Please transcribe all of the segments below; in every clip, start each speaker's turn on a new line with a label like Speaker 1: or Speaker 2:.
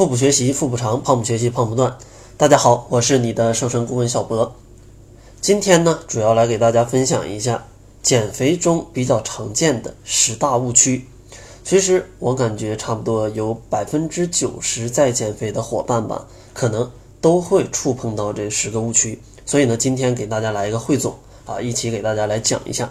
Speaker 1: 腹部学习腹部长，胖不学习胖不断。大家好，我是你的瘦身顾问小博。今天呢，主要来给大家分享一下减肥中比较常见的十大误区。其实我感觉差不多有百分之九十在减肥的伙伴吧，可能都会触碰到这十个误区。所以呢，今天给大家来一个汇总啊，一起给大家来讲一下。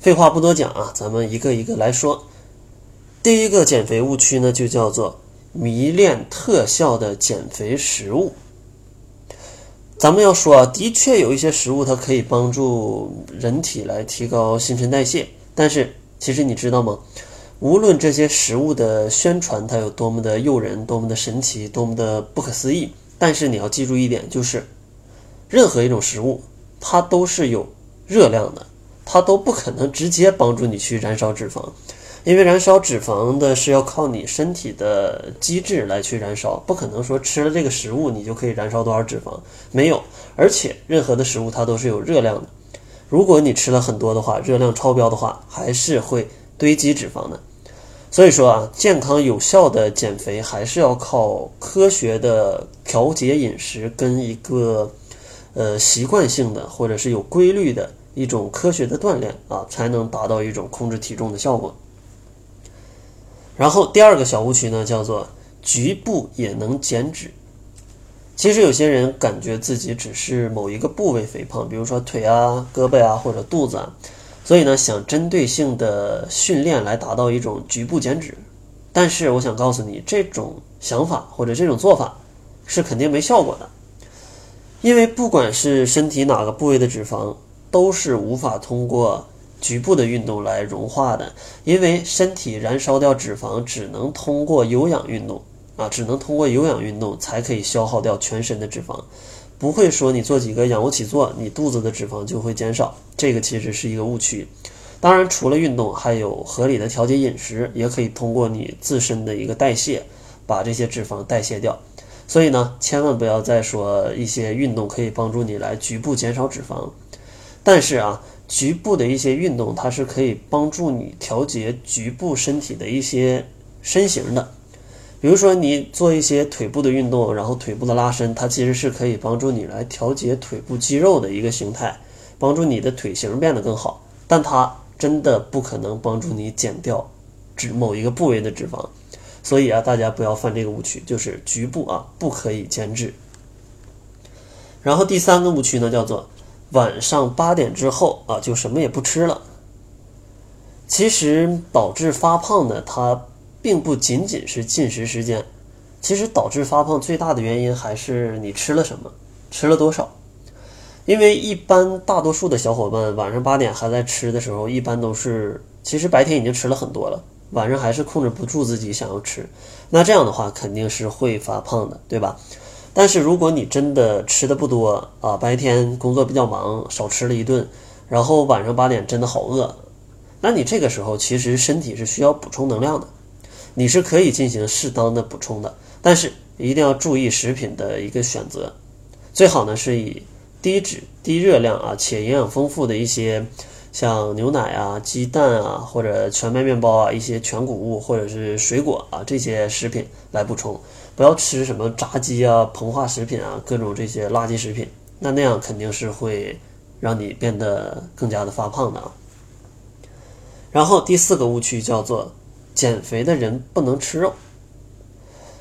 Speaker 1: 废话不多讲啊，咱们一个一个来说。第一个减肥误区呢，就叫做。迷恋特效的减肥食物，咱们要说啊，的确有一些食物它可以帮助人体来提高新陈代谢，但是其实你知道吗？无论这些食物的宣传它有多么的诱人、多么的神奇、多么的不可思议，但是你要记住一点，就是任何一种食物它都是有热量的，它都不可能直接帮助你去燃烧脂肪。因为燃烧脂肪的是要靠你身体的机制来去燃烧，不可能说吃了这个食物你就可以燃烧多少脂肪，没有。而且任何的食物它都是有热量的，如果你吃了很多的话，热量超标的话，还是会堆积脂肪的。所以说啊，健康有效的减肥还是要靠科学的调节饮食跟一个呃习惯性的或者是有规律的一种科学的锻炼啊，才能达到一种控制体重的效果。然后第二个小误区呢，叫做局部也能减脂。其实有些人感觉自己只是某一个部位肥胖，比如说腿啊、胳膊啊或者肚子啊，所以呢想针对性的训练来达到一种局部减脂。但是我想告诉你，这种想法或者这种做法是肯定没效果的，因为不管是身体哪个部位的脂肪，都是无法通过。局部的运动来融化的，因为身体燃烧掉脂肪只能通过有氧运动啊，只能通过有氧运动才可以消耗掉全身的脂肪，不会说你做几个仰卧起坐，你肚子的脂肪就会减少，这个其实是一个误区。当然，除了运动，还有合理的调节饮食，也可以通过你自身的一个代谢，把这些脂肪代谢掉。所以呢，千万不要再说一些运动可以帮助你来局部减少脂肪，但是啊。局部的一些运动，它是可以帮助你调节局部身体的一些身形的。比如说，你做一些腿部的运动，然后腿部的拉伸，它其实是可以帮助你来调节腿部肌肉的一个形态，帮助你的腿型变得更好。但它真的不可能帮助你减掉脂某一个部位的脂肪。所以啊，大家不要犯这个误区，就是局部啊不可以减脂。然后第三个误区呢，叫做。晚上八点之后啊，就什么也不吃了。其实导致发胖的，它并不仅仅是进食时间，其实导致发胖最大的原因还是你吃了什么，吃了多少。因为一般大多数的小伙伴晚上八点还在吃的时候，一般都是其实白天已经吃了很多了，晚上还是控制不住自己想要吃，那这样的话肯定是会发胖的，对吧？但是如果你真的吃的不多啊，白天工作比较忙，少吃了一顿，然后晚上八点真的好饿，那你这个时候其实身体是需要补充能量的，你是可以进行适当的补充的，但是一定要注意食品的一个选择，最好呢是以低脂、低热量啊且营养丰富的一些。像牛奶啊、鸡蛋啊，或者全麦面包啊，一些全谷物或者是水果啊，这些食品来补充，不要吃什么炸鸡啊、膨化食品啊，各种这些垃圾食品，那那样肯定是会让你变得更加的发胖的啊。然后第四个误区叫做减肥的人不能吃肉，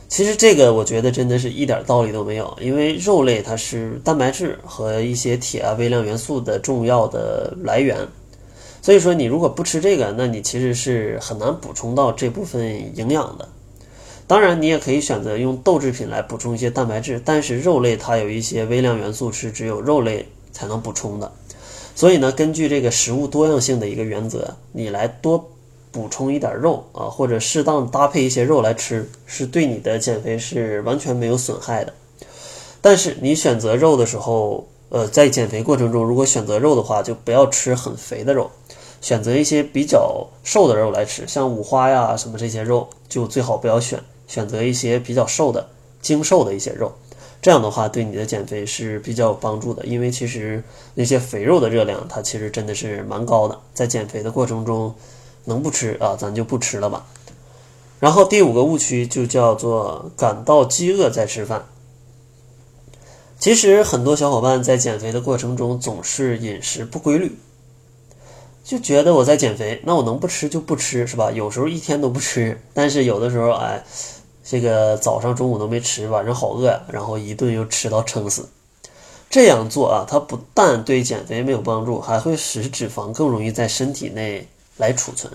Speaker 1: 其实这个我觉得真的是一点道理都没有，因为肉类它是蛋白质和一些铁啊微量元素的重要的来源。所以说，你如果不吃这个，那你其实是很难补充到这部分营养的。当然，你也可以选择用豆制品来补充一些蛋白质，但是肉类它有一些微量元素是只有肉类才能补充的。所以呢，根据这个食物多样性的一个原则，你来多补充一点肉啊，或者适当搭配一些肉来吃，是对你的减肥是完全没有损害的。但是你选择肉的时候，呃，在减肥过程中，如果选择肉的话，就不要吃很肥的肉。选择一些比较瘦的肉来吃，像五花呀什么这些肉就最好不要选，选择一些比较瘦的、精瘦的一些肉，这样的话对你的减肥是比较有帮助的。因为其实那些肥肉的热量它其实真的是蛮高的，在减肥的过程中能不吃啊咱就不吃了吧。然后第五个误区就叫做感到饥饿再吃饭。其实很多小伙伴在减肥的过程中总是饮食不规律，就觉得我在减肥，那我能不吃就不吃，是吧？有时候一天都不吃，但是有的时候，哎，这个早上、中午都没吃，晚上好饿呀，然后一顿又吃到撑死。这样做啊，它不但对减肥没有帮助，还会使脂肪更容易在身体内来储存。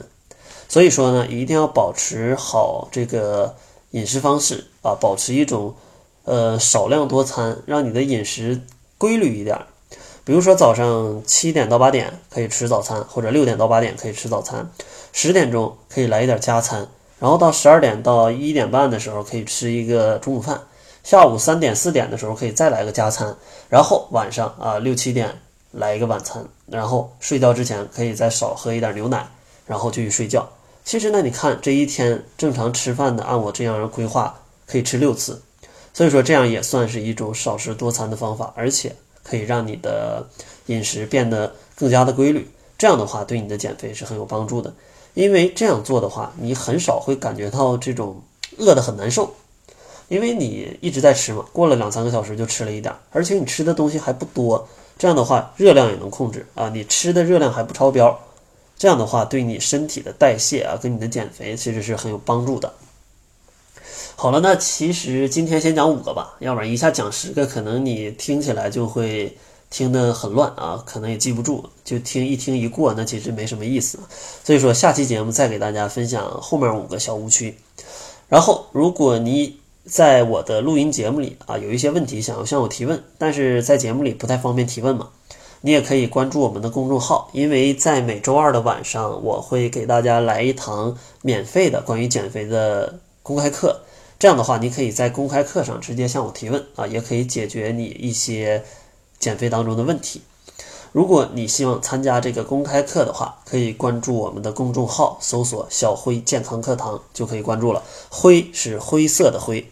Speaker 1: 所以说呢，一定要保持好这个饮食方式啊，保持一种。呃，少量多餐，让你的饮食规律一点。比如说早上七点到八点可以吃早餐，或者六点到八点可以吃早餐，十点钟可以来一点加餐，然后到十二点到一点半的时候可以吃一个中午饭，下午三点四点的时候可以再来个加餐，然后晚上啊六七点来一个晚餐，然后睡觉之前可以再少喝一点牛奶，然后就去睡觉。其实呢，你看这一天正常吃饭的，按我这样规划可以吃六次。所以说，这样也算是一种少食多餐的方法，而且可以让你的饮食变得更加的规律。这样的话，对你的减肥是很有帮助的。因为这样做的话，你很少会感觉到这种饿得很难受，因为你一直在吃嘛。过了两三个小时就吃了一点，而且你吃的东西还不多。这样的话，热量也能控制啊，你吃的热量还不超标。这样的话，对你身体的代谢啊，跟你的减肥其实是很有帮助的。好了，那其实今天先讲五个吧，要不然一下讲十个，可能你听起来就会听得很乱啊，可能也记不住，就听一听一过，那其实没什么意思。所以说下期节目再给大家分享后面五个小误区。然后，如果你在我的录音节目里啊有一些问题想要向我提问，但是在节目里不太方便提问嘛，你也可以关注我们的公众号，因为在每周二的晚上，我会给大家来一堂免费的关于减肥的公开课。这样的话，你可以在公开课上直接向我提问啊，也可以解决你一些减肥当中的问题。如果你希望参加这个公开课的话，可以关注我们的公众号，搜索“小辉健康课堂”就可以关注了。灰是灰色的灰。